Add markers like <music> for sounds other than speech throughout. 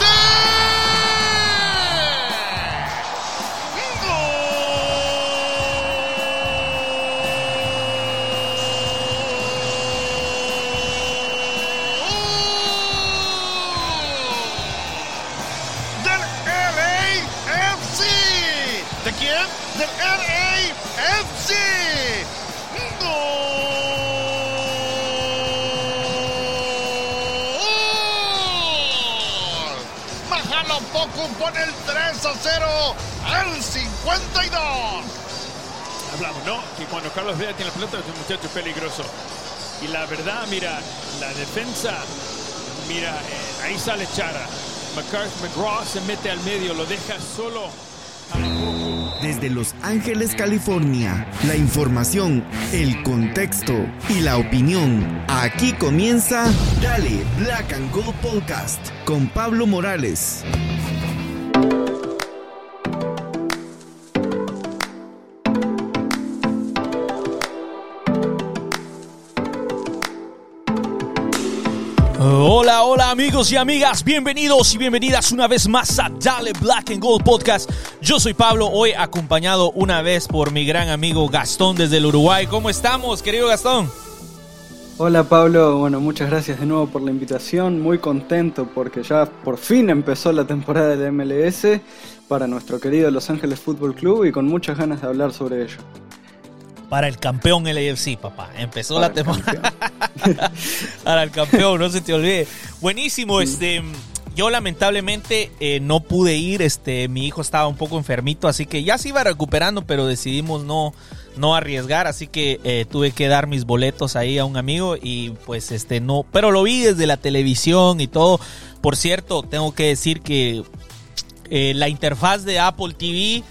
Yeah. Y la verdad, mira, la defensa, mira, eh, ahí sale Chara. McGraw se mete al medio, lo deja solo. Desde Los Ángeles, California, la información, el contexto y la opinión. Aquí comienza Dale Black and Gold Podcast con Pablo Morales. Hola, hola amigos y amigas, bienvenidos y bienvenidas una vez más a Dale Black and Gold Podcast. Yo soy Pablo, hoy acompañado una vez por mi gran amigo Gastón desde el Uruguay. ¿Cómo estamos, querido Gastón? Hola Pablo, bueno, muchas gracias de nuevo por la invitación, muy contento porque ya por fin empezó la temporada de MLS para nuestro querido Los Ángeles Fútbol Club y con muchas ganas de hablar sobre ello para el campeón LAFC, papá. Empezó la temporada. <laughs> para el campeón, no se te olvide. Buenísimo, este. Yo lamentablemente eh, no pude ir, este, mi hijo estaba un poco enfermito, así que ya se iba recuperando, pero decidimos no, no arriesgar, así que eh, tuve que dar mis boletos ahí a un amigo y pues este no, pero lo vi desde la televisión y todo. Por cierto, tengo que decir que eh, la interfaz de Apple TV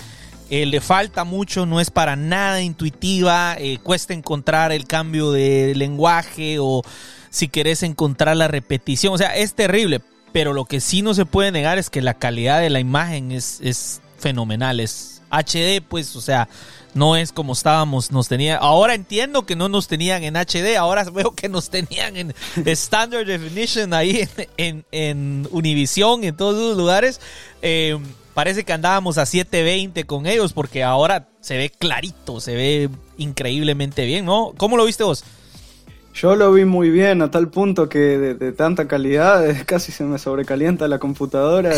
eh, le falta mucho, no es para nada intuitiva, eh, cuesta encontrar el cambio de lenguaje o si querés encontrar la repetición, o sea, es terrible, pero lo que sí no se puede negar es que la calidad de la imagen es, es fenomenal, es HD, pues, o sea, no es como estábamos, nos tenía, ahora entiendo que no nos tenían en HD, ahora <laughs> veo que nos tenían en Standard Definition ahí en, en, Univision, en todos los lugares. Eh, parece que andábamos a 720 con ellos porque ahora se ve clarito, se ve increíblemente bien, ¿no? ¿Cómo lo viste vos? Yo lo vi muy bien, a tal punto que de, tanta calidad <laughs> casi se me sobrecalienta la computadora.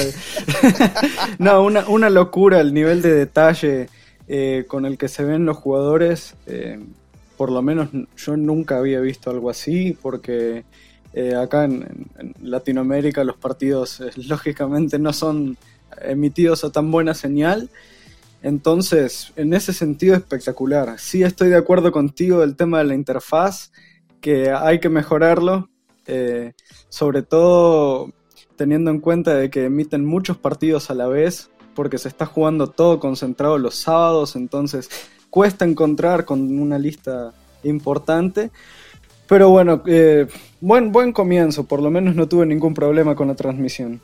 <laughs> <laughs> no, una, locura el nivel de detalle eh, con el que se ven los jugadores. Eh, por lo menos yo nunca había visto algo así, porque eh, acá en, Latinoamérica los partidos lógicamente no son emitidos a tan buena señal. Entonces, en ese sentido espectacular. Sí estoy de acuerdo contigo del tema de la interfaz, que hay que mejorarlo, eh, sobre todo teniendo en cuenta de que emiten muchos partidos a la vez, porque se está jugando todo concentrado los sábados, entonces cuesta encontrar con una lista importante. Pero bueno, eh, buen, buen comienzo, por lo menos no tuve ningún problema con la transmisión.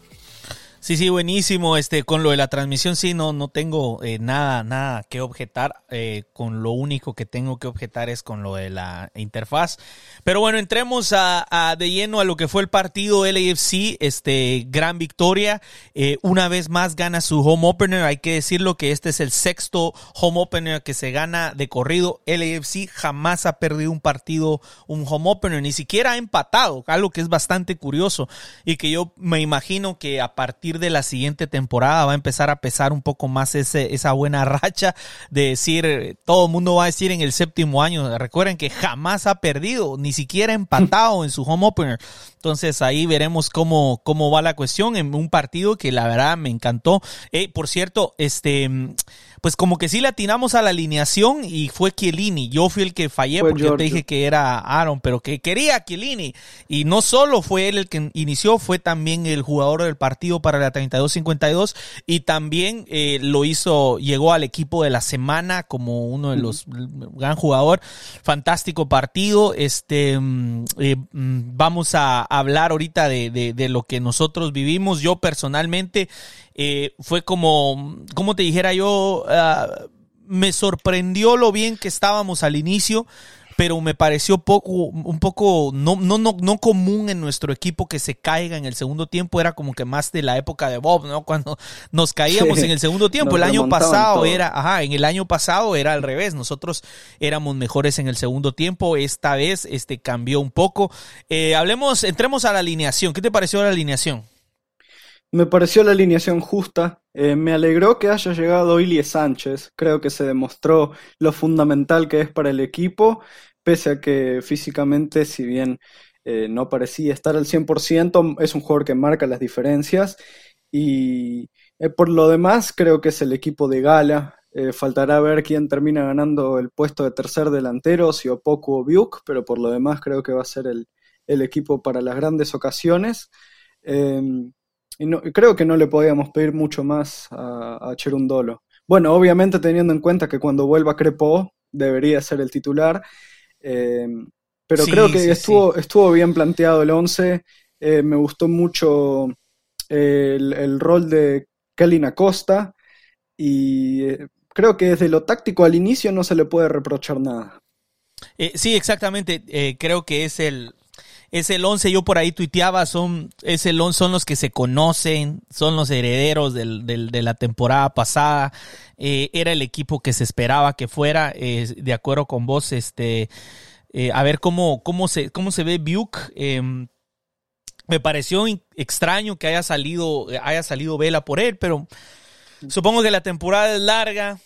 Sí, sí, buenísimo. Este, con lo de la transmisión, sí, no, no tengo eh, nada, nada que objetar. Eh, con lo único que tengo que objetar es con lo de la interfaz. Pero bueno, entremos a, de lleno a lo que fue el partido LAFC. Este, gran victoria. Eh, una vez más gana su home opener. Hay que decirlo que este es el sexto home opener que se gana de corrido. LAFC jamás ha perdido un partido, un home opener, ni siquiera ha empatado. Algo que es bastante curioso y que yo me imagino que a partir de la siguiente temporada va a empezar a pesar un poco más ese, esa buena <laughs> racha de decir, todo el mundo va a decir en el séptimo año, recuerden que jamás ha perdido, ni siquiera empatado en su home opener. Entonces ahí veremos cómo, cómo va la cuestión en un partido que la verdad me encantó. Eh, por cierto, este pues como que sí le atinamos a la alineación y fue Chiellini. Yo fui el que fallé porque yo te dije que era Aaron, pero que quería Chiellini. Y no solo fue él el que inició, fue también el jugador del partido para la 32-52 y también eh, lo hizo, llegó al equipo de la semana como uno de los gran jugador. Fantástico partido. Este, mm, eh, mm, vamos a hablar ahorita de, de, de lo que nosotros vivimos. Yo personalmente eh, fue como, como te dijera yo, ah, me sorprendió lo bien que estábamos al inicio, pero me pareció poco, un poco no, no, no, no común en nuestro equipo que se caiga en el segundo tiempo. Era como que más de la época de Bob, ¿no? Cuando nos caíamos en el segundo tiempo. El año pasado era, ajá, en el año pasado era al revés. Nosotros éramos mejores en el segundo tiempo. Esta vez, este cambió un poco. Eh, hablemos, entremos a la alineación. ¿Qué te pareció la alineación? Me pareció la alineación justa. Eh, me alegró que haya llegado Ilie Sánchez. Creo que se demostró lo fundamental que es para el equipo, pese a que físicamente, si bien eh, no parecía estar al 100%, es un jugador que marca las diferencias. Y Eh, por lo demás, creo que es el equipo de gala. Faltará ver quién termina ganando el puesto de tercer delantero, si Opoku o Biuk, pero por lo demás creo que va a ser el, equipo para las grandes ocasiones. Y creo que no le podíamos pedir mucho más a, a, Cherundolo. Bueno, obviamente teniendo en cuenta que cuando vuelva Crepo debería ser el titular, em, pero creo que estuvo, estuvo bien planteado el 11. Eh, me gustó mucho el, el, rol de Kelly Acosta y eh, creo que desde lo táctico al inicio no se le puede reprochar nada. Eh, sí, exactamente. Eh, creo que es el, es el 11, yo por ahí tuiteaba, son, es el son los que se conocen, son los herederos del, de la temporada pasada. Eh, era el equipo que se esperaba que fuera, de acuerdo con vos, este, a ver cómo, cómo, se, cómo se ve Buke. Em, me pareció extraño que haya salido, haya salido Vela por él, pero Supongo que la temporada es larga.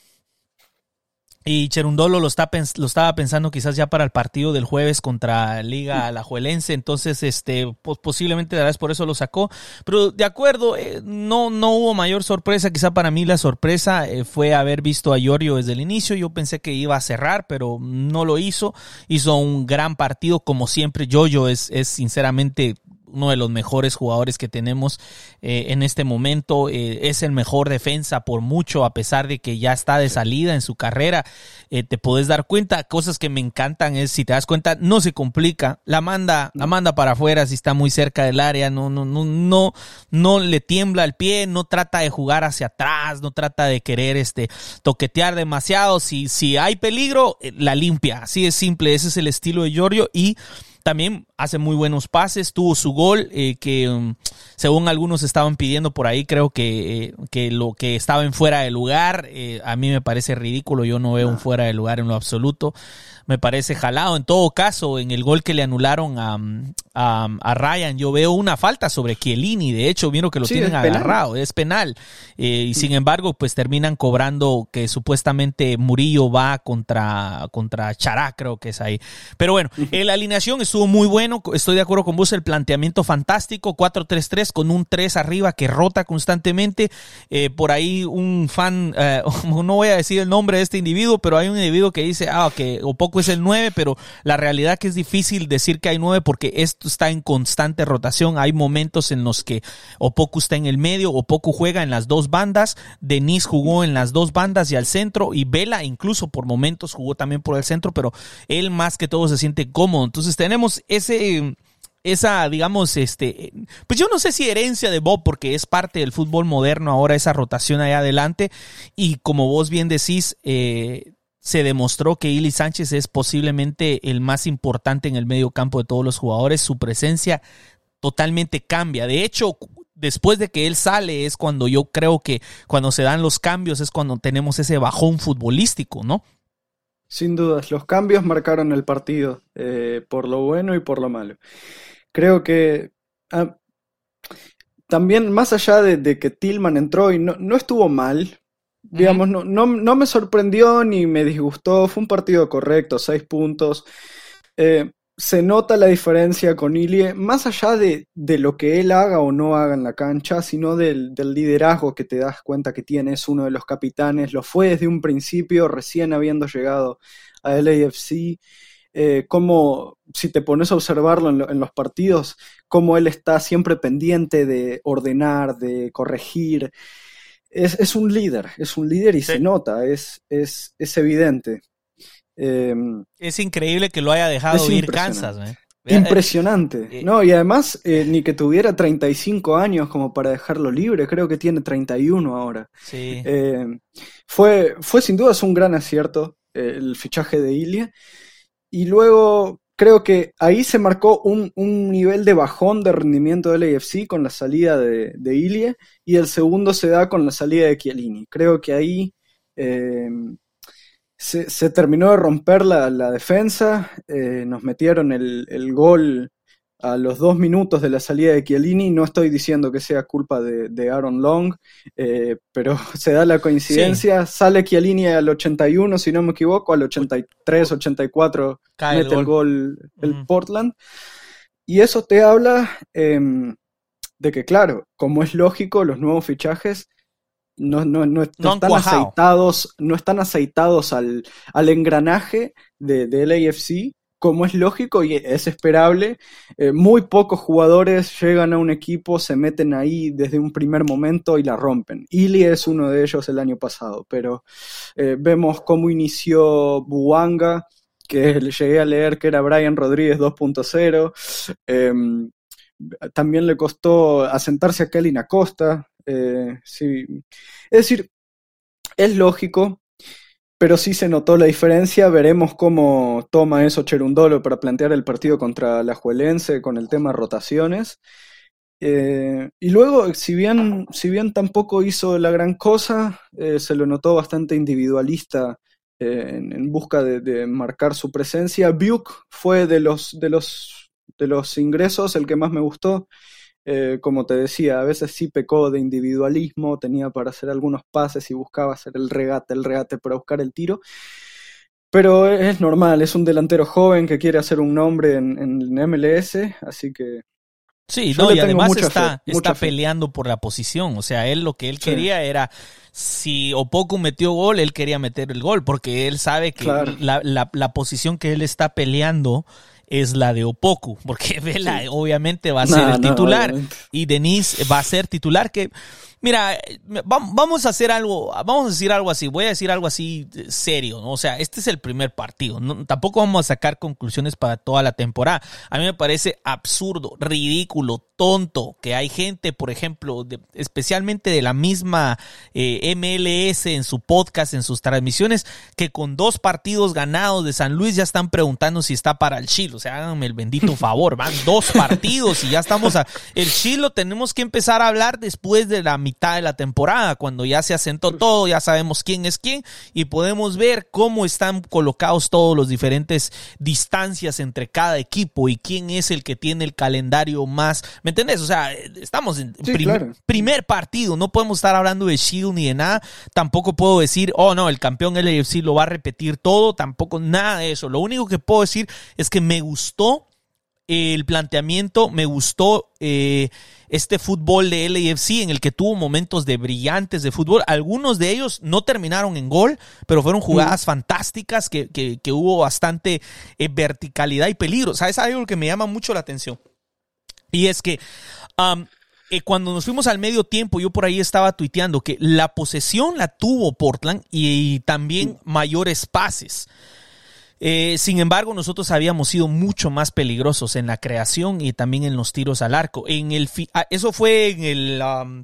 Y Cherundolo lo, está, lo estaba pensando quizás ya para el partido del jueves contra Liga Alajuelense. Entonces, este, pues posiblemente vez por eso lo sacó. Pero de acuerdo, eh, no, no hubo mayor sorpresa. Quizá para mí la sorpresa eh, fue haber visto a Iorio desde el inicio. Yo pensé que iba a cerrar, pero no lo hizo. Hizo un gran partido. Como siempre, Yoyo es, es sinceramente uno de los mejores jugadores que tenemos eh, en este momento. Eh, es el mejor defensa por mucho, a pesar de que ya está de salida en su carrera. Eh, te puedes dar cuenta, cosas que me encantan es, si te das cuenta, no se complica. La manda, la manda para afuera si está muy cerca del área, no, no, no, no, no le tiembla el pie, no trata de jugar hacia atrás, no trata de querer este, toquetear demasiado. Si, si hay peligro, la limpia. Así es simple, ese es el estilo de Giorgio y también hace muy buenos pases, tuvo su gol eh, que um, según algunos estaban pidiendo por ahí, creo que, eh, que lo que estaba en fuera de lugar, eh, a mí me parece ridículo, yo no veo un fuera de lugar en lo absoluto me parece jalado. En todo caso, en el gol que le anularon a, a, Ryan, yo veo una falta sobre Chiellini. De hecho, miro que lo tienen agarrado, es penal. Y sin embargo, pues terminan cobrando que supuestamente Murillo va contra, contra Chará, creo que es ahí. Pero bueno, la alineación estuvo muy Estoy de acuerdo con vos, el planteamiento fantástico. 4-3-3 con un 3 arriba que rota constantemente. Eh, por ahí un fan, eh, <laughs> no voy a decir el nombre de este individuo, pero hay un individuo que dice, ah, que o poco es el 9, pero la realidad que es difícil decir que hay 9 porque esto está en constante rotación. Hay momentos en los que Opoku está en el medio, Opoku juega en las dos bandas, Denis jugó en las dos bandas y al centro, y Vela incluso por momentos jugó también por el centro, pero él más que todo se siente cómodo. Entonces tenemos ese esa, digamos, este, pues yo no sé si herencia de Bob, porque es parte del fútbol moderno ahora esa rotación allá adelante, y como vos bien decís, eh, se demostró que Ili Sánchez es posiblemente el más importante en el medio campo de todos los jugadores. Su presencia totalmente cambia. De hecho, después de que él sale es cuando yo creo que cuando se dan los cambios es cuando tenemos ese bajón futbolístico, ¿no? Sin dudas, los cambios marcaron el partido, eh, por lo bueno y por lo malo. Creo que ah, también, más allá de, que Tillman entró y no, no estuvo mal, Digamos, no, no, me sorprendió ni me disgustó, fue un partido correcto, seis puntos. Eh, se nota la diferencia con Ilie, más allá de, lo que él haga o no haga en la cancha, sino del, liderazgo que te das cuenta que tiene, es uno de los capitanes, lo fue desde un principio, recién habiendo llegado a LAFC. Eh, como si te pones a observarlo en, en, los partidos, cómo él está siempre pendiente de ordenar, de corregir, es, un líder, es un líder y se nota, es, es, es evidente. Em, es increíble que lo haya dejado ir Kansas. ¿eh? Impresionante, eh, ¿no? Y además, eh, ni que tuviera 35 años como para dejarlo libre, creo que tiene 31 ahora. Sí. Em, fue, fue sin duda un gran acierto el fichaje de Ilia. Y luego creo que ahí se marcó un, nivel de bajón de rendimiento del AFC con la salida de, de Ilie y el segundo se da con la salida de Chiellini. Creo que ahí eh, se, terminó de romper la, defensa, eh, nos metieron el, el, gol a los dos minutos de la salida de Chiellini. No estoy diciendo que sea culpa de, Aaron Long, eh, pero <laughs> se da la coincidencia. Sale Chiellini al 81, si no me equivoco, al 83, 84 mete el gol, el, Portland. Y eso te habla em, de que, claro, como es lógico, los nuevos fichajes no, no, no, están aceitados, no están aceitados al, al engranaje de, del AFC, como es lógico y es esperable. Eh, muy pocos jugadores llegan a un equipo, se meten ahí desde un primer momento y la rompen. Ili es uno de ellos el año pasado, pero eh, vemos cómo inició Buanga, que le llegué a leer que era Brian Rodríguez 2.0. Em, también le costó asentarse a Kelly Acosta. Eh, sí. Es decir, es lógico, pero sí se notó la diferencia. Veremos cómo toma eso Cherundolo para plantear el partido contra la Juelense con el tema rotaciones. Eh, y luego, si bien, si bien tampoco hizo la gran cosa, eh, se lo notó bastante individualista en, busca de, marcar su presencia. Buke fue de los, de los, de los ingresos el que más me gustó. Eh, como te decía, a veces sí pecó de individualismo, tenía para hacer algunos pases y buscaba hacer el regate, el regate para buscar el tiro. Pero es normal, es un delantero joven que quiere hacer un nombre en, en MLS, así que Sí, no, y además está, fe, está peleando por la posición. O sea, él lo que él Sí. quería era, si Opoku metió gol, él quería meter el gol, porque él sabe que Claro. la, la- la posición que él está peleando es la de Opoku, porque <laughs> Vela Sí. obviamente va a No, ser el titular y Denise va a ser titular que mira eh, vam- vamos a hacer algo vamos a decir algo así voy a decir algo así eh, serio ¿no? o sea este es el primer partido ¿no? tampoco vamos a sacar conclusiones para toda la temporada a mí me parece absurdo ridículo tonto que hay gente por ejemplo de- especialmente de la misma eh, MLS en su podcast en sus transmisiones que con dos partidos ganados de San Luis ya están preguntando si está para el Chile o sea háganme el bendito <laughs> favor van dos partidos y ya estamos a el Chile lo tenemos que empezar a hablar después de la mitad de la temporada cuando ya se asentó todo ya sabemos quién es quién y podemos ver cómo están colocados todos los diferentes distancias entre cada equipo y quién es el que tiene el calendario más ¿me entendés? o sea estamos en Sí, prim- claro. primer partido no podemos estar hablando de Shield ni de nada tampoco puedo decir oh no el campeón LAFC lo va a repetir todo tampoco nada de eso lo único que puedo decir es que me gustó el planteamiento, me gustó eh, este fútbol de LAFC en el que tuvo momentos de brillantes de fútbol. Algunos de ellos no terminaron en gol, pero fueron jugadas fantásticas que, que- que hubo bastante eh, verticalidad y peligro. ¿Sabes algo que me llama mucho la atención? Y es que eh, cuando nos fuimos al medio tiempo, yo por ahí estaba tuiteando que la posesión la tuvo Portland y, y también mayores pases. Eh, sin embargo, nosotros habíamos sido mucho más peligrosos en la creación y también en los tiros al arco. En el ah, eso fue en el um,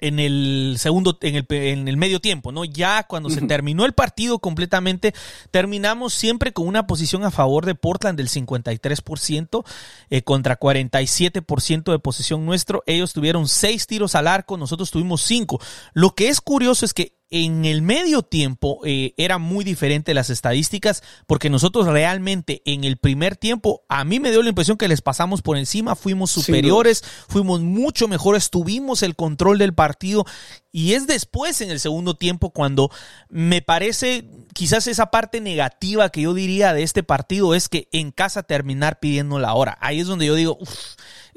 en el segundo, en el, en el medio tiempo, ¿no? Ya cuando se terminó el partido completamente, terminamos siempre con una posición a favor de Portland del 53% eh, contra 47% de posesión nuestro. Ellos tuvieron seis tiros al arco, nosotros tuvimos cinco. Lo que es curioso es que en el medio tiempo eh, era muy diferente las estadísticas porque nosotros realmente en el primer tiempo a mí me dio la impresión que les pasamos por encima, fuimos superiores, fuimos mucho mejores, tuvimos el control del partido y es después en el segundo tiempo cuando me parece quizás esa parte negativa que yo diría de este partido es que en casa terminar pidiendo la hora. Ahí es donde yo digo, "Uf,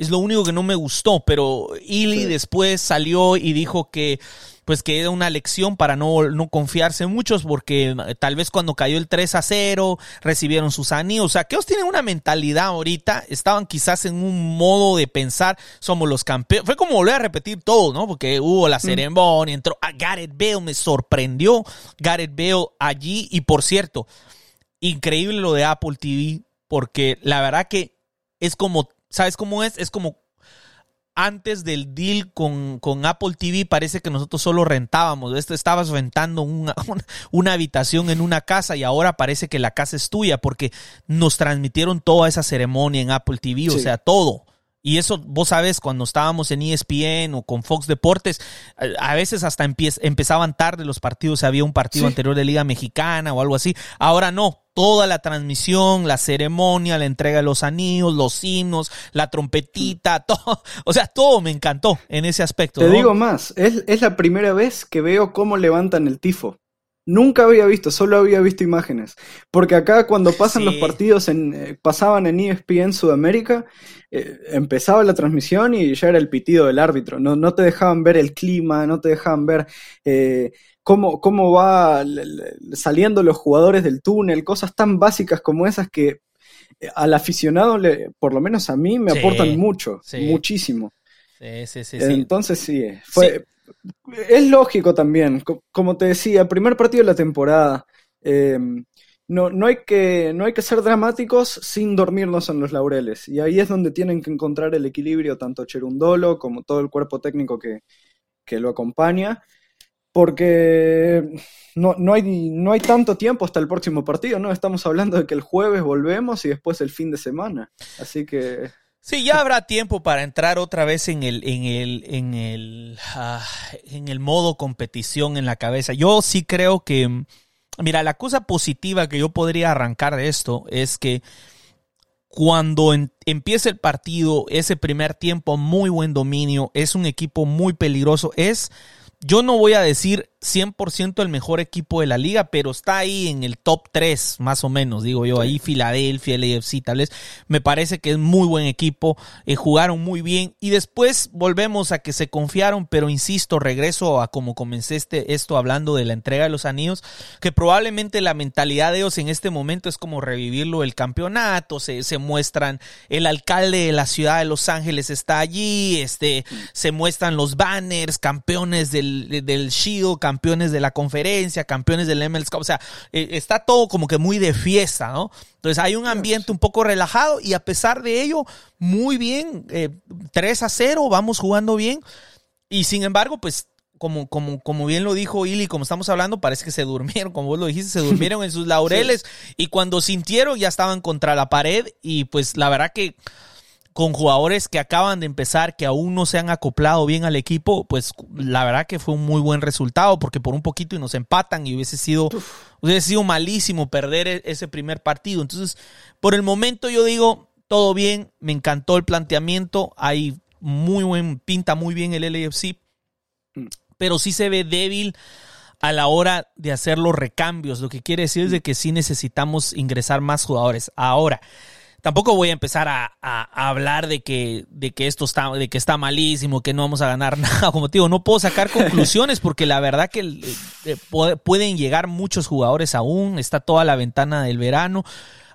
es lo único que no me gustó, pero Sí. después salió y dijo que pues que era una lección para no, no confiarse en muchos porque eh, tal vez cuando cayó el 3 a 0 recibieron sus anillos. O sea, que ellos tienen una mentalidad ahorita, estaban quizás en un modo de pensar, somos los campeones. Fue como volver a repetir todo, ¿no? Porque hubo la ceremonia, entró a Gareth Bale, me sorprendió Gareth Bale allí y por cierto, increíble lo de Apple TV porque la verdad que es como, ¿sabes cómo es? Es como antes del deal con, con Apple TV parece que nosotros solo rentábamos. Esto estabas rentando una, <laughs> una, una habitación en una casa y ahora parece que la casa es tuya porque nos transmitieron toda esa ceremonia en Apple TV, o sea, todo. Y eso, vos sabes, cuando estábamos en ESPN o con Fox Deportes, a veces hasta empezaban tarde los partidos, había un partido Sí. anterior de Liga Mexicana o algo así. Ahora no, toda la transmisión, la ceremonia, la entrega de los anillos, los himnos, la trompetita, <laughs> todo. O sea, todo me encantó en ese aspecto. Te ¿no? digo más, es, es la primera vez que veo cómo levantan el tifo. Nunca había visto, solo había visto imágenes. Porque acá cuando pasan los partidos, en, eh, pasaban en ESPN Sudamérica, eh, empezaba la transmisión y ya era el pitido del árbitro. No, no te dejaban ver el clima, no te dejaban ver eh, cómo, cómo va saliendo los jugadores del túnel, cosas tan básicas como esas que al aficionado, le, por lo menos a mí, me aportan mucho, muchísimo. Sí, sí, sí, Entonces sí, fue, es lógico también, como te decía, primer partido de la temporada. Em, no, no, hay que, no hay que ser dramáticos sin dormirnos en los laureles. Y ahí es donde tienen que encontrar el equilibrio tanto Cherundolo como todo el cuerpo técnico que, lo acompaña. Porque no, no, hay, no hay tanto tiempo hasta el próximo partido, ¿no? Estamos hablando de que el jueves volvemos y después el fin de semana. Así que Sí, ya habrá tiempo para entrar otra vez en el, en el, en el, ah, en el modo competición en la cabeza. Yo sí creo que, mira, la cosa positiva que yo podría arrancar de esto es que cuando empieza el partido, ese primer tiempo, muy buen dominio, es un equipo muy peligroso, es, yo no voy a decir 100% el mejor equipo de la liga, pero está ahí en el top 3, más o menos, digo yo, ahí Filadelfia, el AFC, tal vez, me parece que es muy buen equipo, eh, jugaron muy bien. Y después volvemos a que se confiaron, pero insisto, regreso a como comencé este, esto hablando de la entrega de los anillos, que probablemente la mentalidad de ellos en este momento es como revivirlo el campeonato, se, se muestran, el alcalde de la ciudad de Los Ángeles está allí, este, se muestran los banners, campeones del, del Shield, campeones de la conferencia, campeones del MLS o sea, eh, está todo como que muy de fiesta, ¿no? Entonces hay un ambiente un poco relajado y a pesar de ello, muy bien, 3 eh, a 0, vamos jugando bien y sin embargo, pues como, como, como bien lo dijo Ili, como estamos hablando, parece que se durmieron, como vos lo dijiste, se durmieron en sus <laughs> laureles y cuando sintieron ya estaban contra la pared y pues la verdad que con jugadores que acaban de empezar, que aún no se han acoplado bien al equipo, pues la verdad que fue un muy buen resultado, porque por un poquito y nos empatan y hubiese sido, hubiese sido malísimo perder e-, ese primer partido. Entonces, por el momento yo digo, todo bien, me encantó el planteamiento, hay muy buen, pinta muy bien el LAFC, mm. pero sí se ve débil a la hora de hacer los recambios, lo que quiere decir es de que sí necesitamos ingresar más jugadores. Ahora, tampoco voy a empezar a, hablar de que, de que esto está, de que está malísimo, que no vamos a ganar <laughs> nada. Como te digo, no puedo sacar <laughs> conclusiones porque la verdad que eh, eh, pueden llegar muchos jugadores aún, está toda la ventana del verano.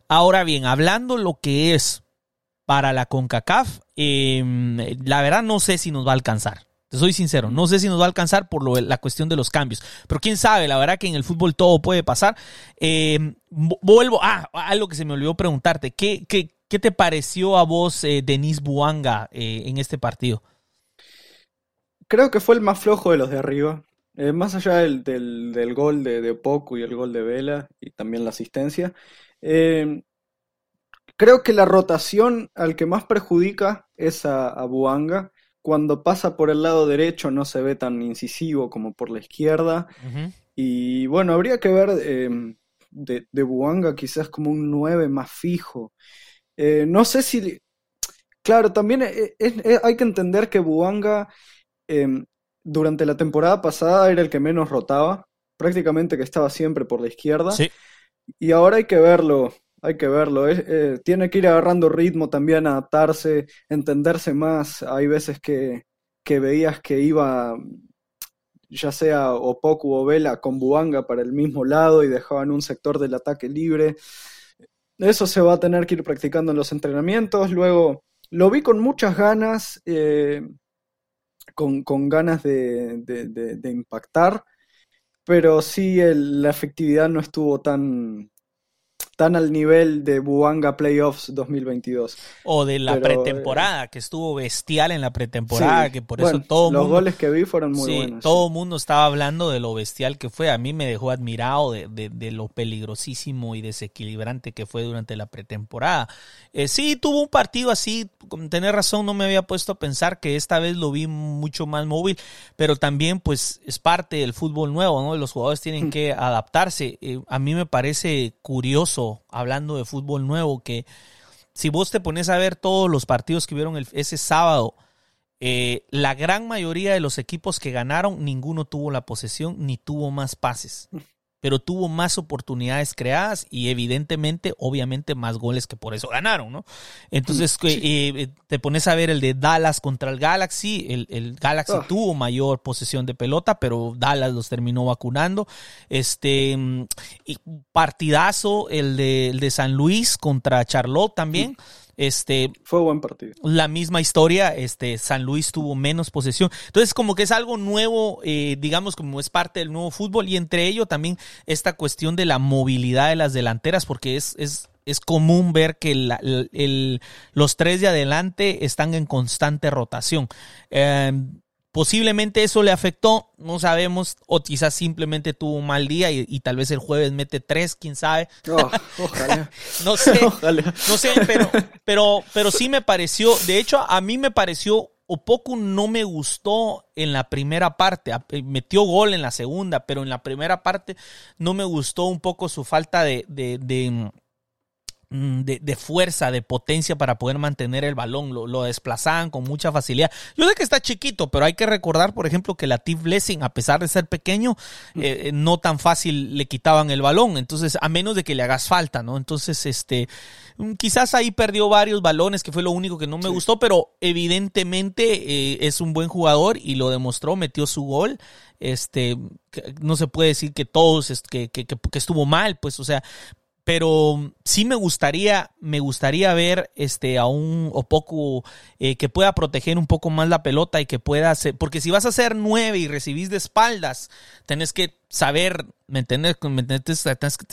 Ahora bien, hablando lo que es para la CONCACAF, em, la verdad no sé si nos va a alcanzar. Soy sincero, no sé si nos va a alcanzar por lo, la cuestión de los cambios. Pero quién sabe, la verdad que en el fútbol todo puede pasar. Eh, vuelvo, ah, algo que se me olvidó preguntarte. ¿Qué, qué, qué te pareció a vos, eh, Denis Buanga, eh, en este partido? Creo que fue el más flojo de los de arriba. más allá del, del, gol de, de Poco y el gol de Vela y también la asistencia. creo que la rotación al que más perjudica es a, a Buanga cuando pasa por el lado derecho no se ve tan incisivo como por la izquierda. Y bueno, habría que ver em, de, de, Buanga quizás como un 9 más fijo. Eh, no sé si... Claro, también eh, hay que entender que Buanga em, durante la temporada pasada era el que menos rotaba, prácticamente que estaba siempre por la izquierda. Y ahora hay que verlo hay que verlo. Eh, tiene que ir agarrando ritmo también, adaptarse, entenderse más. Hay veces que, que veías que iba, ya sea Opoku o Vela, con Buanga para el mismo lado y dejaban un sector del ataque libre. Eso se va a tener que ir practicando en los entrenamientos. Luego, lo vi con muchas ganas, eh, con, con, ganas de, de, impactar, pero sí la efectividad no estuvo tan, están al nivel de Buanga Playoffs 2022. O de la pretemporada, que estuvo bestial en la pretemporada, que por eso todo Los goles que vi fueron muy sí, buenos. Todo el mundo estaba hablando de lo bestial que fue. A mí me dejó admirado de, lo peligrosísimo y desequilibrante que fue durante la pretemporada. Eh, sí, tuvo un partido así, tener razón, no me había puesto a pensar que esta vez lo vi mucho más móvil, pero también pues es parte del fútbol nuevo, ¿no? Los jugadores tienen que adaptarse. Eh, a mí me parece curioso hablando de fútbol nuevo, que si vos te pones a ver todos los partidos que vieron ese sábado, eh, la gran mayoría de los equipos que ganaron, ninguno tuvo la posesión ni tuvo más pases. Pero tuvo más oportunidades creadas y evidentemente, obviamente, más goles que por eso ganaron, ¿no? Entonces, eh, eh, te pones a ver el de Dallas contra el Galaxy, el, Galaxy ah. tuvo mayor posesión de pelota, pero Dallas los terminó vacunando. Este, y partidazo el de, el de San Luis contra Charlotte también. Este, Fue buen partido. La misma historia, este, San Luis tuvo menos posesión. Entonces, como que es algo nuevo, eh, digamos, como es parte del nuevo fútbol, y entre ello también esta cuestión de la movilidad de las delanteras, porque es, es, es común ver que el, los tres de adelante están en constante rotación. Eh, Posiblemente eso le afectó, no sabemos, o quizás simplemente tuvo un mal día y, tal vez el jueves mete tres, quién sabe. Oh, ojalá. <laughs> no sé, no sé, pero, pero, pero sí me pareció, de hecho a mí me pareció, o poco no me gustó en la primera parte, eh, metió gol en la segunda, pero en la primera parte no me gustó un poco su falta de, de de, fuerza, de potencia para poder mantener el balón. Lo, lo, desplazaban con mucha facilidad. Yo sé que está chiquito, pero hay que recordar, por ejemplo, que la Tiff Blessing, a pesar de ser pequeño, mm. eh, no tan fácil le quitaban el balón. Entonces, a menos de que le hagas falta, ¿no? Entonces, este, mm, quizás ahí perdió varios balones, que fue lo único que no me gustó, pero evidentemente eh, es un buen jugador y lo demostró, metió su gol este no se puede decir que todos que, que, que, estuvo mal pues o sea pero sí me gustaría, me gustaría ver este a un o poco eh, que pueda proteger un poco más la pelota y que pueda hacer, porque si vas a hacer nueve y recibís de espaldas, tenés que saber, ¿me entiendes?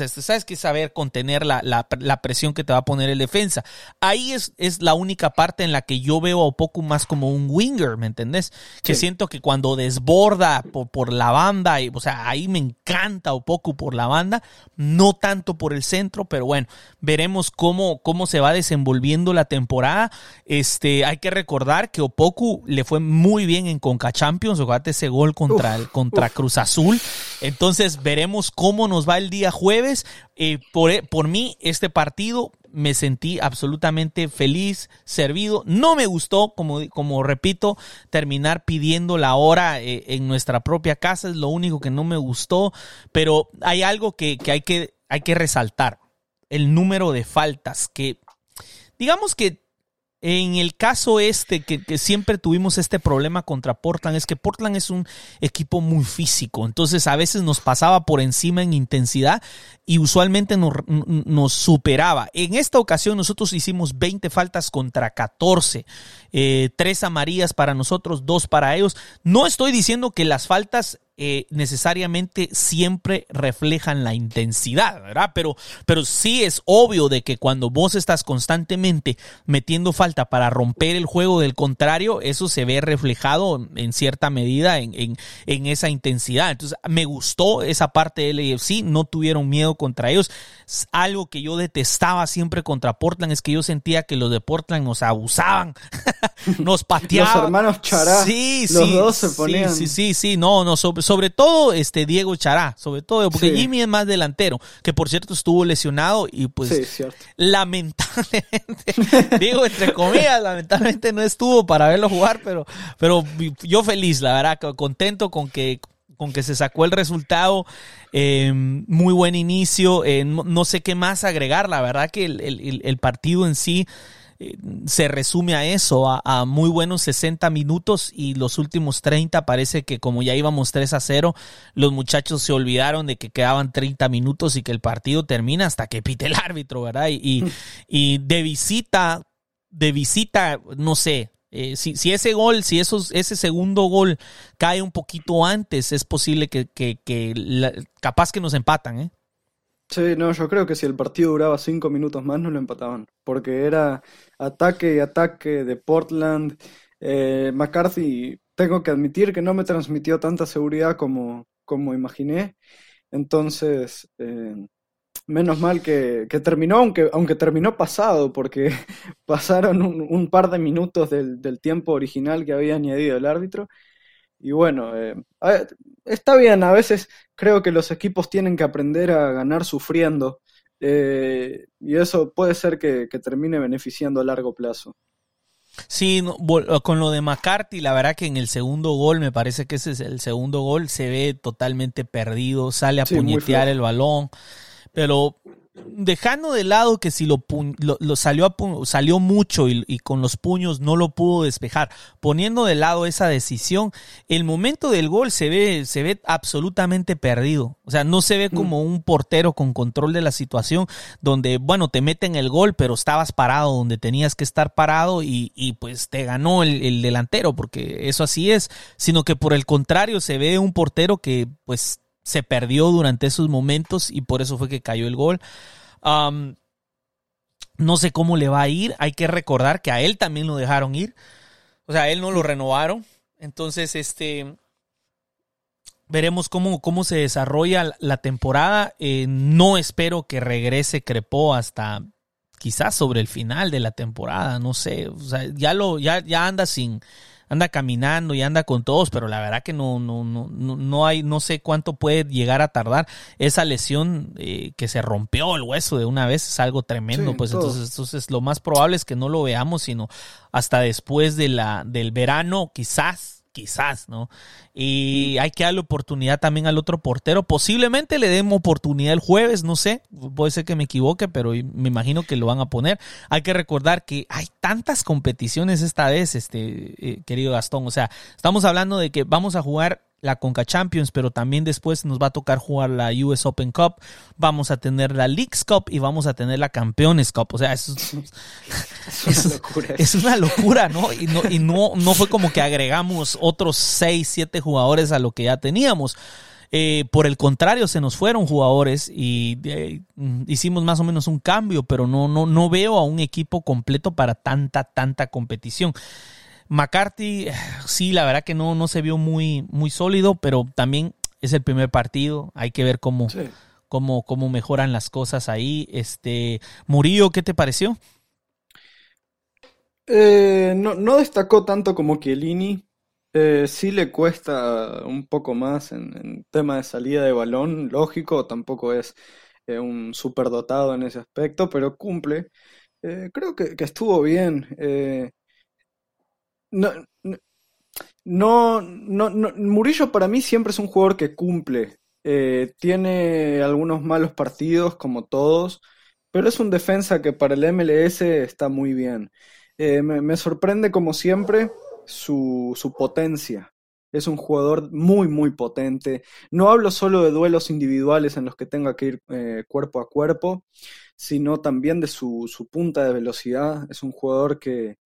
Sabes que saber contener la, la, la, presión que te va a poner el defensa. Ahí es, es la única parte en la que yo veo un poco más como un winger, ¿me entendés? Que siento que cuando desborda por, por la banda, y, o sea, ahí me encanta poco por la banda, no tanto por el centro, pero bueno, veremos cómo, cómo se va desenvolviendo la temporada. Este, hay que recordar que Opoku le fue muy bien en Conca Champions, jugate ese gol contra, el, contra Cruz Azul. Entonces veremos cómo nos va el día jueves. Eh, por, por mí, este partido me sentí absolutamente feliz, servido. No me gustó, como, como repito, terminar pidiendo la hora eh, en nuestra propia casa. Es lo único que no me gustó. Pero hay algo que, que, hay, que hay que resaltar. El número de faltas que, digamos que en el caso este, que, siempre tuvimos este problema contra Portland, es que Portland es un equipo muy físico, entonces a veces nos pasaba por encima en intensidad y usualmente nos, superaba. En esta ocasión nosotros hicimos 20 faltas contra 14, eh, tres amarillas para nosotros, dos para ellos. No estoy diciendo que las faltas eh, necesariamente siempre reflejan la intensidad, ¿verdad? Pero, pero sí es obvio de que cuando vos estás constantemente metiendo falta para romper el juego del contrario, eso se ve reflejado en cierta medida en, en, esa intensidad. Entonces, me gustó esa parte del AFC, no tuvieron miedo contra ellos. Algo que yo detestaba siempre contra Portland es que yo sentía que los de Portland nos abusaban, <laughs> nos <laughs> pateaban. Los hermanos Chará, sí, los dos se ponían. Sí, sí, sí, sí, no, no, sobre, sobre todo este Diego Chará, sobre todo, porque Jimmy es más delantero, que por cierto estuvo lesionado y pues lamentablemente, <laughs> digo entre comillas, lamentablemente no estuvo para verlo jugar, pero, pero yo feliz, la verdad, contento con que con que se sacó el resultado, eh, muy buen inicio, eh, no, sé qué más agregar, la verdad que el, el partido en sí se resume a eso, a, muy buenos 60 minutos y los últimos 30 parece que como ya íbamos 3 a 0, los muchachos se olvidaron de que quedaban 30 minutos y que el partido termina hasta que pite el árbitro, ¿verdad? Y, y, de visita, de visita, no sé, eh, si, si, ese gol, si esos, ese segundo gol cae un poquito antes, es posible que, que, que capaz que nos empatan, ¿eh? Sí, no, yo creo que si el partido duraba cinco minutos más no lo empataban, porque era ataque y ataque de Portland. Eh, McCarthy, tengo que admitir que no me transmitió tanta seguridad como, como imaginé, entonces eh, menos mal que, terminó, aunque, aunque terminó pasado, porque <laughs> pasaron un, par de minutos del, del tiempo original que había añadido el árbitro. Y bueno, eh, está bien, a veces creo que los equipos tienen que aprender a ganar sufriendo eh, y eso puede ser que, termine beneficiando a largo plazo. Sí, con lo de McCarthy, la verdad que en el segundo gol, me parece que ese es el segundo gol, se ve totalmente perdido, sale a puñetear el balón, pero dejando de lado que si lo, lo, salió, salió mucho y, con los puños no lo pudo despejar, poniendo de lado esa decisión, el momento del gol se ve, se ve absolutamente perdido. O sea, no se ve mm. como un portero con control de la situación, donde, bueno, te meten el gol, pero estabas parado donde tenías que estar parado y, y pues te ganó el, el delantero, porque eso así es, sino que por el contrario se ve un portero que pues se perdió durante esos momentos y por eso fue que cayó el gol. no sé cómo le va a ir. Hay que recordar que a él también lo dejaron ir. O sea, a él no lo renovaron. Entonces, este. Veremos cómo, cómo se desarrolla la temporada. Eh, no espero que regrese Crepó hasta quizás sobre el final de la temporada. No sé. O sea, ya lo, ya, ya anda sin, anda caminando y anda con todos, pero la verdad que no, no, no, no hay, no sé cuánto puede llegar a tardar. Esa lesión eh, que se rompió el hueso de una vez es algo tremendo, pues entonces, entonces lo más probable es que no lo veamos, sino hasta después de la, del verano, quizás quizás, ¿no? Y hay que darle oportunidad también al otro portero. Posiblemente le demos oportunidad el jueves, no sé, puede ser que me equivoque, pero me imagino que lo van a poner. Hay que recordar que hay tantas competiciones esta vez, este eh, querido Gastón. O sea, estamos hablando de que vamos a jugar la Conca Champions, pero también después nos va a tocar jugar la US Open Cup, vamos a tener la Leagues Cup y vamos a tener la Campeones Cup. O sea, es, <laughs> es, una, locura. ¿no? Y, no, y no, no fue como que agregamos otros 6, 7 jugadores a lo que ya teníamos. Eh, por el contrario, se nos fueron jugadores y eh, hicimos más o menos un cambio, pero no, no, no veo a un equipo completo para tanta, tanta competición. McCarthy, sí, la verdad que no, no se vio muy, muy sólido, pero también es el primer partido. Hay que ver cómo, cómo, cómo mejoran las cosas ahí. Este, Murillo, ¿qué te pareció? Eh, no, destacó tanto como Chiellini. Eh, sí le cuesta un poco más en, tema de salida de balón, lógico, tampoco es eh, un superdotado en ese aspecto, pero cumple. Eh, creo que, que, estuvo bien no, no, no, Murillo para mí siempre es un jugador que cumple. Eh, tiene algunos malos partidos, como todos, pero es un defensa que para el MLS está muy bien. Eh, me, sorprende, como siempre, su, su potencia. Es un jugador muy, muy potente. No hablo solo de duelos individuales en los que tenga que ir eh, cuerpo a cuerpo, sino también de su, su punta de velocidad. Es un jugador que,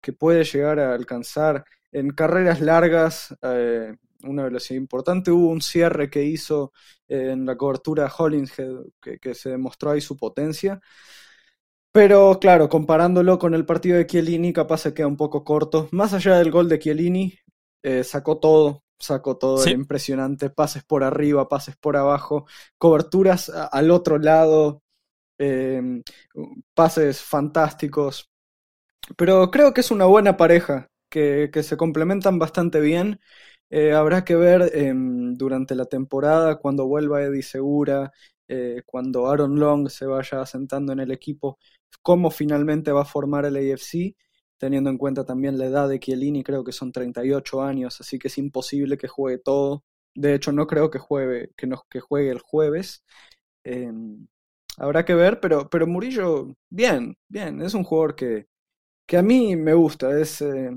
que puede llegar a alcanzar en carreras largas eh, una velocidad importante. Hubo un cierre que hizo eh, en la cobertura Hollins que, que, se demostró ahí su potencia. Pero claro, comparándolo con el partido de Chiellini, capaz se queda un poco corto. Más allá del gol de Chiellini, eh, sacó todo, sacó todo, impresionante. Pases por arriba, pases por abajo, coberturas al otro lado, pases fantásticos. Pero creo que es una buena pareja, que, que se complementan bastante bien. Eh, habrá que ver em, durante la temporada, cuando vuelva Eddie Segura, eh, cuando Aaron Long se vaya asentando en el equipo, cómo finalmente va a formar el AFC, teniendo en cuenta también la edad de Chiellini, creo que son 38 años, así que es imposible que juegue todo. De hecho, no creo que juegue, que, no, que juegue el jueves. Em, habrá que ver, pero, pero Murillo, bien, bien, es un jugador que, que a mí me gusta, es, eh,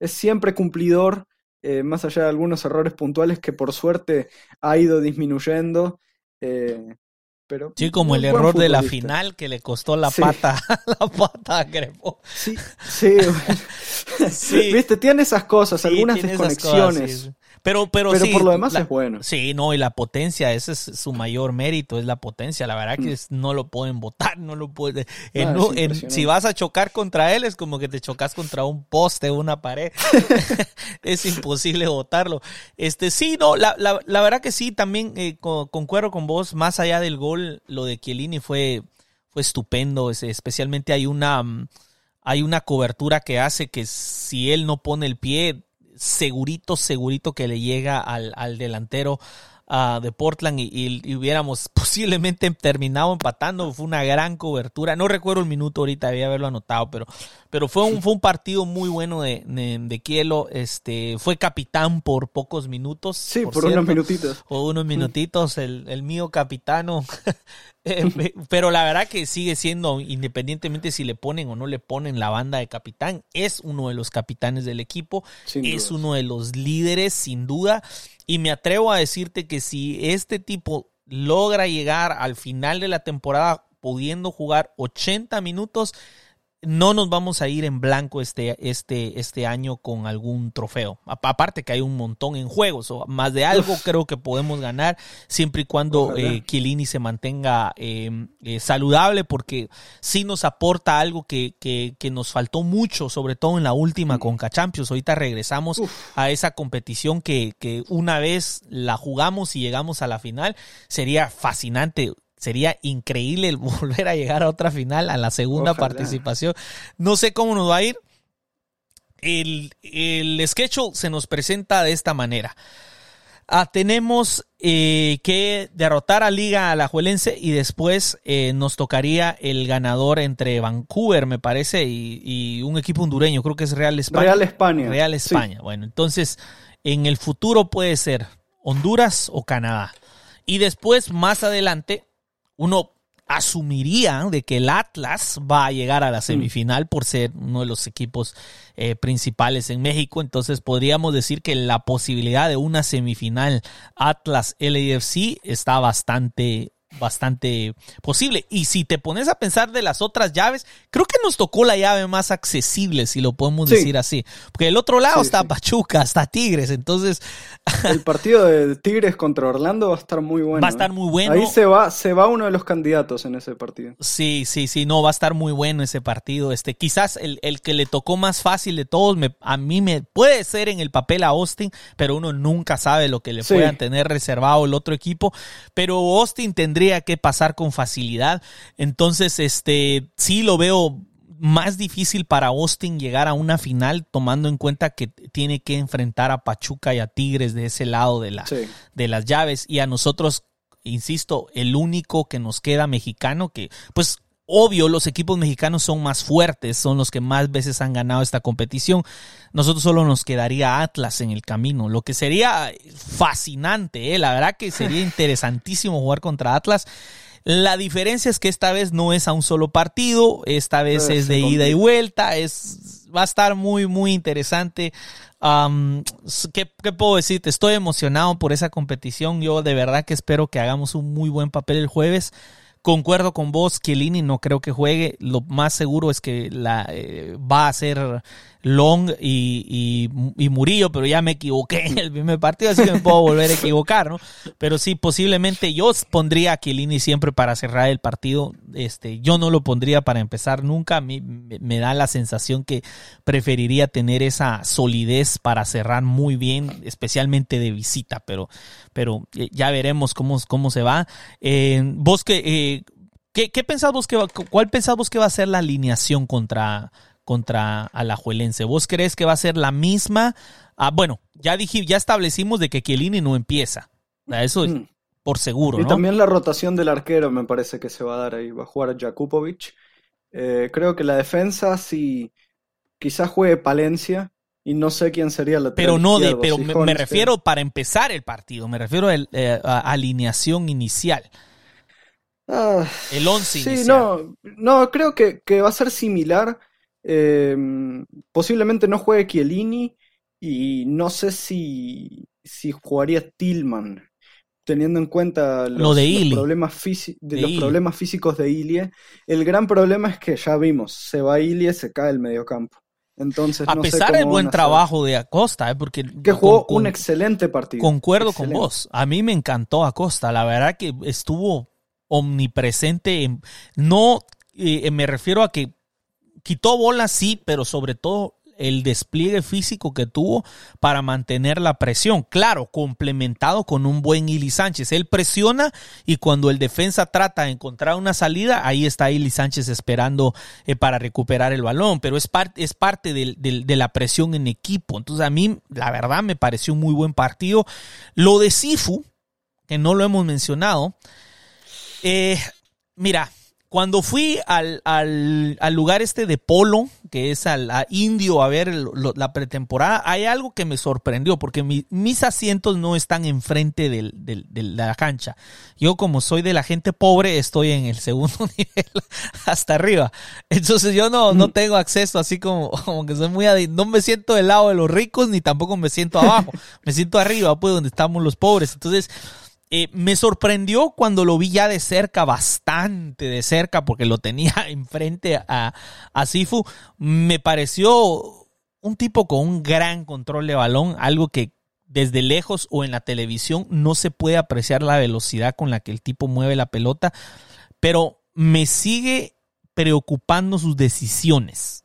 es siempre cumplidor, eh, más allá de algunos errores puntuales que por suerte ha ido disminuyendo. Eh, pero sí, como el error de la final que le costó la pata, <laughs> la pata a Crepo. Sí, sí, <laughs> <laughs> Viste, tiene esas cosas, algunas desconexiones. Pero, pero, pero por lo demás es bueno. Sí, no, y la potencia, ese es su mayor mérito, es la potencia. La verdad que mm. no lo pueden votar, no lo pueden. si vas a chocar contra él, es como que te chocas contra un poste o una pared. <laughs> <laughs> es imposible votarlo. Este, sí, no, la, la, la verdad que sí, también eh, concuerdo con vos, más allá del gol, lo de Chiellini fue, fue estupendo. especialmente hay una mm, hay una cobertura que hace que si él no pone el pie, segurito, segurito que le llega al, al delantero ah, de Portland y, y- y hubiéramos <laughs> posiblemente terminado empatando. Fue una gran cobertura. No recuerdo el minuto ahorita, debía haberlo anotado, pero, pero fue, un, fue un partido muy bueno de, de, de Kielo. Este, fue capitán por pocos minutos. Sí, por, unos minutitos. o unos minutitos, el, el mío capitano. <laughs> Eh, Pero la verdad que sigue siendo, independientemente si le ponen o no le ponen la banda de capitán, es uno de los capitanes del equipo, Sin es uno de los líderes, sin duda. Y me atrevo a decirte que si este tipo logra llegar al final de la temporada pudiendo jugar 80 minutos, no nos vamos a ir en blanco este, este, este año con algún trofeo. Aparte que hay un montón en juegos, o más de algo creo que podemos ganar siempre y cuando Ojalá. eh, se mantenga eh, eh, saludable porque sí nos aporta algo que, que, que nos faltó mucho, sobre todo en la última Conca Champions. Ahorita regresamos a esa competición que, que una vez la jugamos y llegamos a la final, sería fascinante. Sería increíble el <laughs> volver a llegar a otra final, a la segunda Ojalá. participación. No sé cómo nos va a ir. El, el schedule se nos presenta de esta manera. Ah, tenemos eh, que derrotar a Liga Alajuelense y después eh, nos tocaría el ganador entre Vancouver, me parece, y, y un equipo hondureño, creo que es Real España. Real España. Real Sí. España. Bueno, entonces en el futuro puede ser Honduras o Canadá. Y después, más adelante, uno asumiría de que el Atlas va a llegar a la semifinal por ser uno de los equipos eh, principales en México. Entonces podríamos decir que la posibilidad de una semifinal Atlas LAFC está bastante bastante posible. Y si te pones a pensar de las otras llaves, creo que nos tocó la llave más accesible, si lo podemos Sí. decir así. Porque del otro lado Sí, está sí. Pachuca, está Tigres, entonces <laughs> El partido de Tigres contra Orlando va a estar muy bueno. va a estar ¿eh? muy bueno. Ahí se va, se va uno de los candidatos en ese partido. Sí, sí, sí, no, va a estar muy bueno ese partido. Este, quizás el, el que le tocó más fácil de todos, me, a mí me puede ser en el papel a Austin, pero uno nunca sabe lo que le puedan tener reservado el otro equipo. Pero Austin tendría que pasar con facilidad. Entonces, este, sí lo veo más difícil para Austin llegar a una final, tomando en cuenta que tiene que enfrentar a Pachuca y a Tigres de ese lado de la, Sí. de las llaves y a nosotros, insisto, el único que nos queda mexicano que, pues, obvio, los equipos mexicanos son más fuertes, son los que más veces han ganado esta competición. Nosotros solo nos quedaría Atlas en el camino, lo que sería fascinante, ¿eh? la verdad que sería <laughs> interesantísimo jugar contra Atlas. La diferencia es que esta vez no es a un solo partido, esta vez Eh, es de ida y vuelta, es, va a estar muy, muy interesante. ¿qué, ¿Qué puedo decirte? Estoy emocionado por esa competición. Yo de verdad que espero que hagamos un muy buen papel el jueves. Concuerdo con vos, Chiellini no creo que juegue. Lo más seguro es que la, eh, va a ser Long y, y, Murillo, pero ya me equivoqué en el primer partido, así que me puedo volver a equivocar, ¿no? Pero sí, posiblemente yo pondría a Chiellini siempre para cerrar el partido. Este, yo no lo pondría para empezar nunca. A mí me, da la sensación que preferiría tener esa solidez para cerrar muy bien, especialmente de visita, pero, pero eh, ya veremos cómo, cómo se va. Eh, vos que, eh, ¿qué, qué que va, cuál pensás vos que va a ser la alineación contra, contra Alajuelense? ¿Vos crees que va a ser la misma? Ah, bueno, ya dije, ya establecimos de que Chiellini no empieza. Eso es Mm. por seguro, Y ¿no? también la rotación del arquero me parece que se va a dar ahí. Va a jugar Jakupovic. Eh, creo que la defensa sí quizás juegue Palencia y no sé quién sería la pero no de, pero me, refiero para empezar el partido, me refiero al, eh, a alineación inicial, Ah, el 11 sí, inicial. no, no, creo que, que va a ser similar. Eh, posiblemente no juegue Chiellini y no sé si, si jugaría Tillman, teniendo en cuenta los, Lo de los Ili. problemas, de De los problemas físicos de Ilie. El gran problema es que ya vimos, se va Ilie, se cae el mediocampo. Entonces, a no pesar del buen trabajo de Acosta, eh, porque que jugó con- un con- excelente partido. Concuerdo Excelente. con vos. A mí me encantó Acosta. La verdad que estuvo omnipresente. en- no eh, me refiero a que quitó bolas, sí, pero sobre todo el despliegue físico que tuvo para mantener la presión. Claro, complementado con un buen Ili Sánchez. Él presiona y cuando el defensa trata de encontrar una salida, ahí está Ili Sánchez esperando eh, para recuperar el balón. Pero es, parte es parte de la presión en equipo. Entonces a mí, la verdad, me pareció un muy buen partido. Lo de Sifu, que no lo hemos mencionado. Eh, mira, cuando fui al, al, al, lugar este de Polo, que es al a Indio, a ver la pretemporada, hay algo que me sorprendió, porque mis asientos no están enfrente del, del, de la cancha. Yo, como soy de la gente pobre, estoy en el segundo <laughs> nivel hasta arriba. Entonces yo no, no mm. tengo acceso así como, como que soy muy... No me siento del lado de los ricos, ni tampoco me siento abajo. <laughs> me siento arriba, pues, donde estamos los pobres. Entonces eh, me sorprendió cuando lo vi ya de cerca, bastante de cerca, porque lo tenía <laughs> enfrente a, a Sifu. Me pareció un tipo con un gran control de balón, algo que desde lejos o en la televisión no se puede apreciar la velocidad con la que el tipo mueve la pelota, pero me sigue preocupando sus decisiones.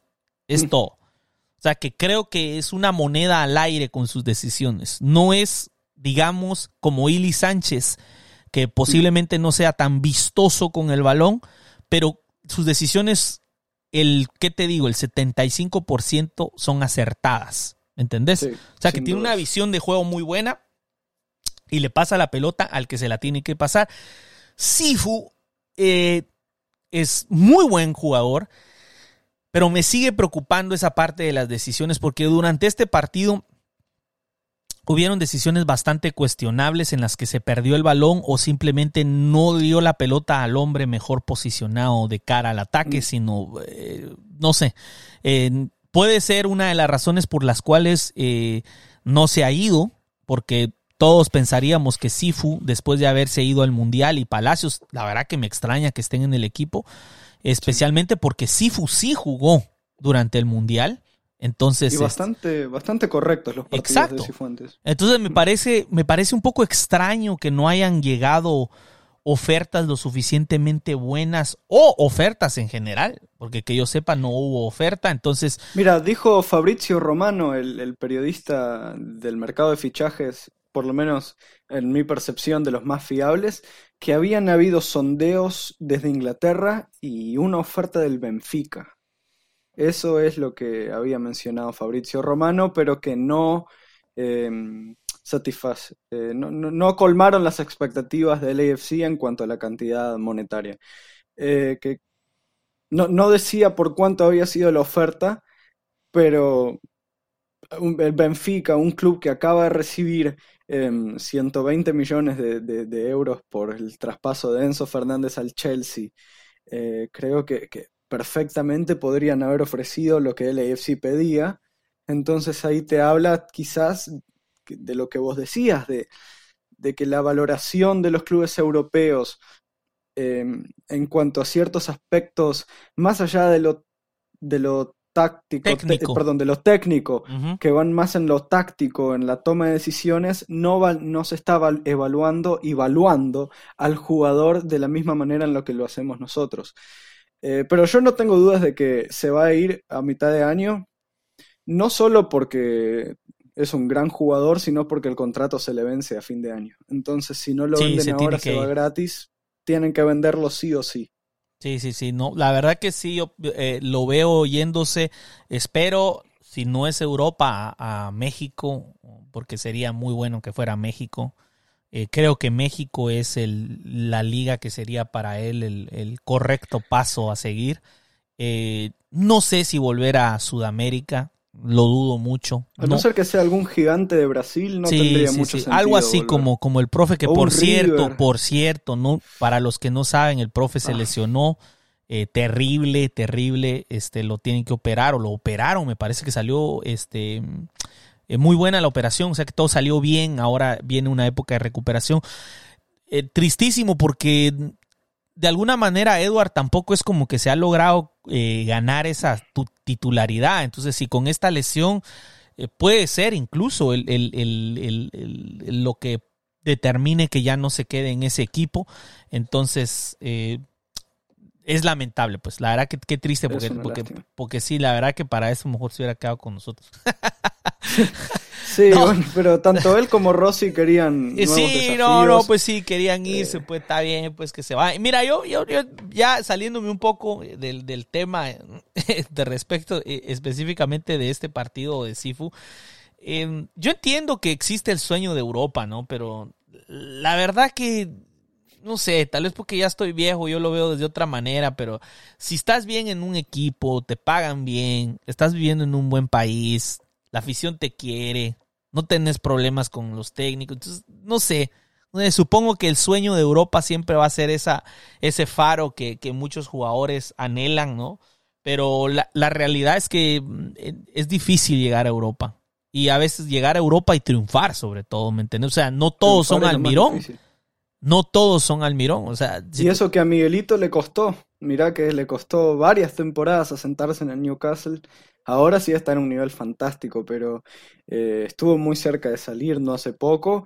Es mm. todo. O sea, que creo que es una moneda al aire con sus decisiones. No es digamos, como Ili Sánchez, que posiblemente no sea tan vistoso con el balón, pero sus decisiones, el, ¿qué te digo? El 75% son acertadas. ¿Entendés? o sea, que tiene una visión de juego muy buena y le pasa la pelota al que se la tiene que pasar. Sifu eh, es muy buen jugador, pero me sigue preocupando esa parte de las decisiones porque durante este partido hubieron decisiones bastante cuestionables en las que se perdió el balón o simplemente no dio la pelota al hombre mejor posicionado de cara al ataque, mm. sino, eh, no sé, puede ser una de las razones por las cuales eh, no se ha ido, porque todos pensaríamos que Sifu, después de haberse ido al Mundial y Palacios, la verdad que me extraña que estén en el equipo, especialmente porque Sifu sí jugó durante el Mundial entonces, y bastante, bastante correctos los partidos exacto. de Cifuentes. Entonces me parece, me parece un poco extraño que no hayan llegado ofertas lo suficientemente buenas o ofertas en general, porque que yo sepa no hubo oferta, entonces... Mira, dijo Fabrizio Romano, el, el periodista del mercado de fichajes, por lo menos en mi percepción de los más fiables, que habían habido sondeos desde Inglaterra y una oferta del Benfica. Eso es lo que había mencionado Fabrizio Romano, pero que no em, satisface, eh, no, colmaron las expectativas del AFC en cuanto a la cantidad monetaria. Eh, que no, decía por cuánto había sido la oferta, pero el Benfica, un club que acaba de recibir 120 em, millones de, euros por el traspaso de Enzo Fernández al Chelsea, eh, creo que, perfectamente podrían haber ofrecido lo que el AFC pedía. Entonces ahí te habla quizás de lo que vos decías, de, que la valoración de los clubes europeos em, en cuanto a ciertos aspectos, más allá de lo, de lo táctico, perdón, de lo técnico, que van más en lo táctico, en la toma de decisiones, no, no se está evaluando, evaluando al jugador de la misma manera en lo que lo hacemos nosotros. Eh, pero yo no tengo dudas de que se va a ir a mitad de año, no solo porque es un gran jugador, sino porque el contrato se le vence a fin de año. Entonces, si no lo venden ahora, se va gratis, tienen que venderlo sí o sí. Sí, sí, sí. No, la verdad que sí, yo eh, lo veo yéndose. Espero, si no es Europa, a México, porque sería muy bueno que fuera México. Eh, creo que México es el, la liga que sería para él el, correcto paso a seguir. Eh, no sé si volver a Sudamérica, lo dudo mucho. A no, ser que sea algún gigante de Brasil, no tendría mucho sentido. Algo así como, como el profe, que por cierto, por cierto, no, para los que no saben, el profe se ah. lesionó. Eh, terrible, terrible, este, lo tienen que operar o lo operaron, me parece que salió, este, eh, muy buena la operación, o sea que todo salió bien, ahora viene una época de recuperación. Eh, tristísimo porque de alguna manera Edward tampoco es como que se ha logrado eh, ganar esa titularidad, entonces si con esta lesión puede ser incluso el, lo que determine que ya no se quede en ese equipo, entonces es lamentable, pues la verdad que qué triste porque, porque, porque, sí, la verdad que para eso mejor se hubiera quedado con nosotros. <laughs> sí, <laughs> bueno, pero tanto él como Rossi querían. <laughs> sí, no, no, pues sí, querían irse, eh. pues está bien, pues que se va. Mira, yo, yo, yo ya saliéndome un poco del, del tema de respecto eh, específicamente de este partido de Sifu, em, yo entiendo que existe el sueño de Europa, ¿no? Pero la verdad que, no sé, tal vez porque ya estoy viejo, yo lo veo desde otra manera, pero si estás bien en un equipo, te pagan bien, estás viviendo en un buen país, la afición te quiere, no tenés problemas con los técnicos, entonces, no sé. Eh, supongo que el sueño de Europa siempre va a ser esa, ese faro que, que muchos jugadores anhelan, ¿no? Pero la, la realidad es que mm, es difícil llegar a Europa y a veces llegar a Europa y triunfar sobre todo, ¿me entiendes? O sea, no todos son Almirón. No todos son Almirón, o sea... y eso que a Miguelito le costó, mirá que le costó varias temporadas asentarse en el Newcastle, ahora sí está en un nivel fantástico, pero eh, estuvo muy cerca de salir no hace poco,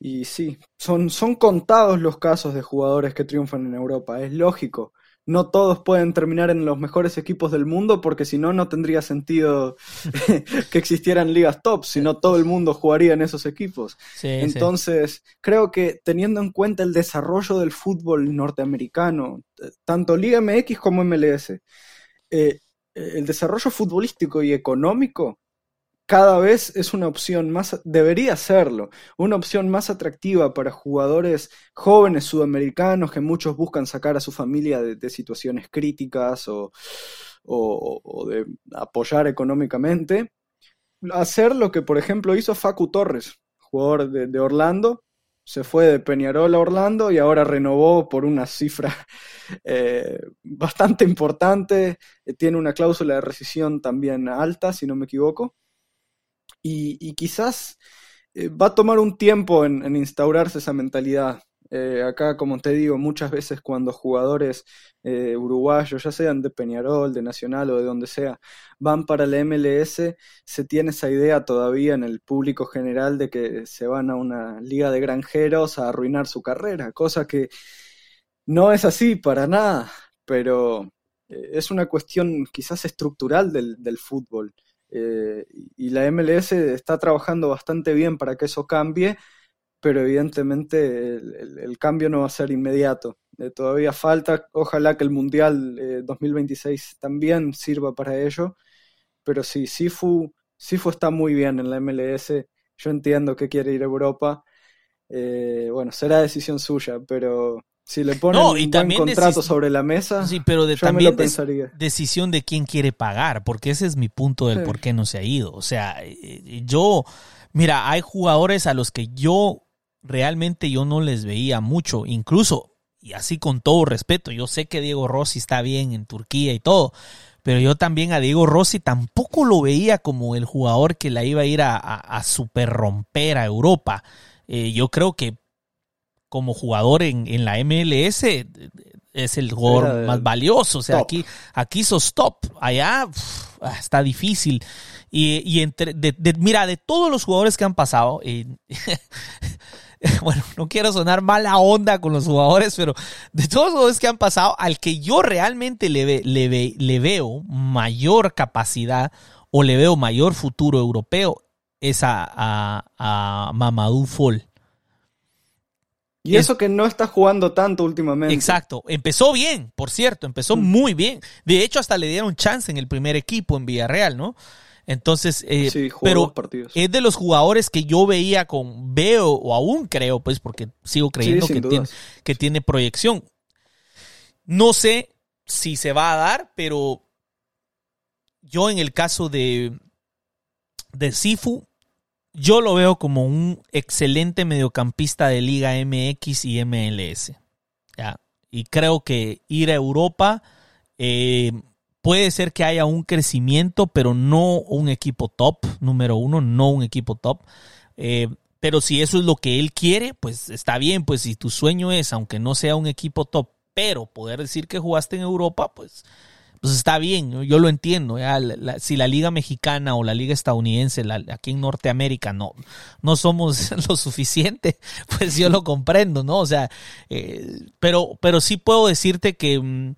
y sí, son, son contados los casos de jugadores que triunfan en Europa, es lógico, no todos pueden terminar en los mejores equipos del mundo porque si no, no tendría sentido <laughs> que existieran ligas top, si no todo el mundo jugaría en esos equipos. Entonces, creo que teniendo en cuenta el desarrollo del fútbol norteamericano, tanto Liga MX como MLS, eh, el desarrollo futbolístico y económico cada vez es una opción más, debería serlo, una opción más atractiva para jugadores jóvenes sudamericanos que muchos buscan sacar a su familia de, situaciones críticas o, de apoyar económicamente. Hacer lo que, por ejemplo, hizo Facu Torres, jugador de, Orlando, se fue de Peñarol a Orlando y ahora renovó por una cifra <laughs> eh, bastante importante. Tiene una cláusula de rescisión también alta, si no me equivoco y, quizás eh, va a tomar un tiempo en, instaurarse esa mentalidad. Eh, acá, como te digo, muchas veces cuando jugadores eh, uruguayos, ya sean de Peñarol, de Nacional o de donde sea, van para la MLS, se tiene esa idea todavía en el público general de que se van a una liga de granjeros a arruinar su carrera, cosa que no es así para nada, pero es una cuestión quizás estructural del fútbol. Eh, y la MLS está trabajando bastante bien para que eso cambie, pero evidentemente el, cambio no va a ser inmediato. Eh, todavía falta, ojalá que el Mundial 2026 eh, también sirva para ello, pero sí, Sifu, Sifu está muy bien en la MLS, yo entiendo que quiere ir a Europa, bueno, será decisión suya, pero si le ponen un buen contrato sobre la mesa, sí, pero de, también decisión de quién quiere pagar, porque ese es mi punto del por qué no se ha ido. O sea, eh, yo, mira, hay jugadores a los que yo realmente yo no les veía mucho, incluso, y así con todo respeto, yo sé que Diego Rossi está bien en Turquía y todo, pero yo también a Diego Rossi tampoco lo veía como el jugador que la iba a ir a, a, super romper a Europa. Eh, yo creo que como jugador en, la MLS es el jugador más valioso. O sea, aquí, aquí sos top. Allá ah, está difícil. Y, entre, mira, de todos los jugadores que han pasado, <laughs> bueno, no quiero sonar mala onda con los jugadores, pero de todos los jugadores que han pasado, al que yo realmente le, le, le veo mayor capacidad o le veo mayor futuro europeo es a, a, a Mamadou Fall. Y eso que no está jugando tanto últimamente. Exacto. Empezó bien, por cierto, empezó mm. muy bien. De hecho, hasta le dieron chance en el primer equipo en Villarreal, ¿no? Entonces, eh, sí, pero es de los jugadores que yo veía con, veo o aún creo, pues, porque sigo creyendo que, tiene, que tiene proyección. No sé si se va a dar, pero yo en el caso de, de Sifu, yo lo veo como un excelente mediocampista de Liga MX y MLS. ¿ya? Y creo que ir a Europa eh, puede ser que haya un crecimiento, pero no un equipo top, número uno, no un equipo top. Eh, pero si eso es lo que él quiere, pues está bien, pues si tu sueño es, aunque no sea un equipo top, pero poder decir que jugaste en Europa, pues pues está bien, yo lo entiendo. si la liga mexicana o la liga estadounidense, aquí en Norteamérica, no, no somos <laughs> lo suficiente, pues yo lo comprendo, ¿no? O sea, eh, pero, pero sí puedo decirte que, mm,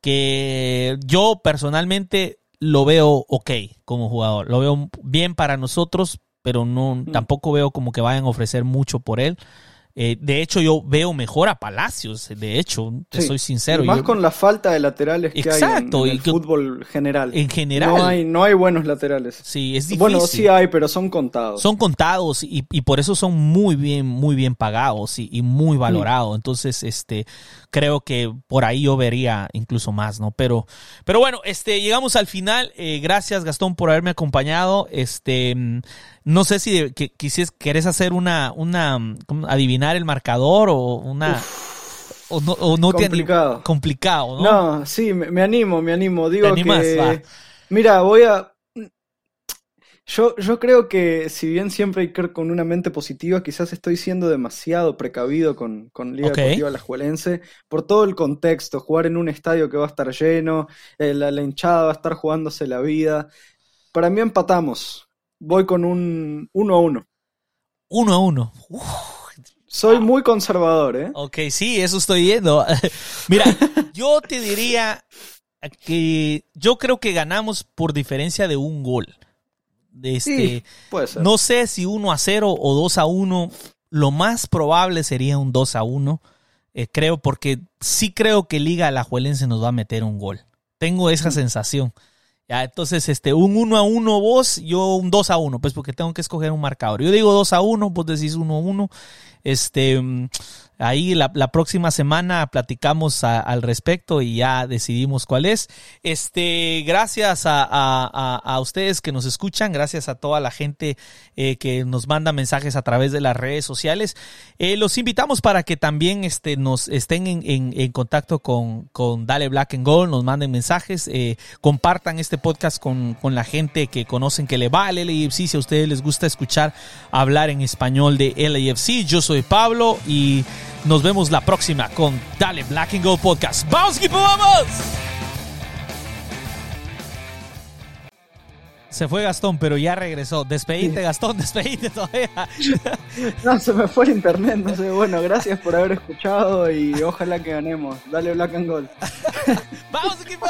que yo personalmente lo veo ok como jugador. Lo veo bien para nosotros, pero no, mm. tampoco veo como que vayan a ofrecer mucho por él. Eh, de hecho, yo veo mejor a Palacios, de hecho, te Sí. soy sincero. Y más yo- con la falta de laterales que Exacto, hay en, el que- fútbol general. en general. No hay, no hay buenos laterales. Sí, es difícil. Bueno, sí hay, pero son contados. son contados y, y por eso son muy bien, muy bien pagados y, y muy Mm. valorados. Entonces, este, creo que por ahí yo vería incluso más, ¿no? Pero, pero bueno, este, llegamos al final. Eh, gracias, Gastón, por haberme acompañado. Este, mm, no sé si que, quisies, querés hacer una, una, mm, adivinar el marcador o una, o no, o no te Complicado. complicado, ¿no? No, sí, me, me animo, me animo. Digo animas? que. Va. Mira, voy a. Yo, yo creo que si bien siempre hay que ir con una mente positiva, quizás estoy siendo demasiado precavido con, con Liga Ok. Deportiva Alajuelense por todo el contexto, jugar en un estadio que va a estar lleno, eh, la, la hinchada va a estar jugándose la vida. Para mí empatamos. Voy con un 1 a 1. Uno a uno. Uf. Soy muy conservador, ¿eh? Ok, sí, eso estoy viendo. <laughs> Mira, yo te diría que yo creo que ganamos por diferencia de un gol. De Este, Sí, puede ser. no sé si 1 a 0 o 2 a 1. Lo más probable sería un 2 a 1. eh, creo, porque sí creo que Liga Alajuelense nos va a meter un gol. Tengo esa sensación. Ya, entonces, este, un 1 a 1 vos, yo un 2 a 1, pues porque tengo que escoger un marcador. Yo digo 2 a 1, vos decís 1 a 1. Este, mm, ahí la, próxima semana platicamos al respecto y ya decidimos cuál es. Este, gracias a, a- a- ustedes que nos escuchan, gracias a toda la gente eh, que nos manda mensajes a través de las redes sociales. Eh, los invitamos para que también este, nos estén en, en- en contacto con, con Dale Black and Gold, nos manden mensajes, eh, compartan este podcast con, con la gente que conocen que le va al LAFC, si a ustedes les gusta escuchar hablar en español de LAFC. Yo soy Pablo y nos vemos la próxima con Dale Black and Gold Podcast. ¡Vamos, equipo, vamos! Se fue Gastón, pero ya regresó. Despedite, Gastón, <laughs> despedite todavía. <laughs> No, se me fue el internet, no sé. Bueno, gracias por haber escuchado y ojalá que ganemos. Dale Black and Gold. <laughs> ¡Vamos, equipo!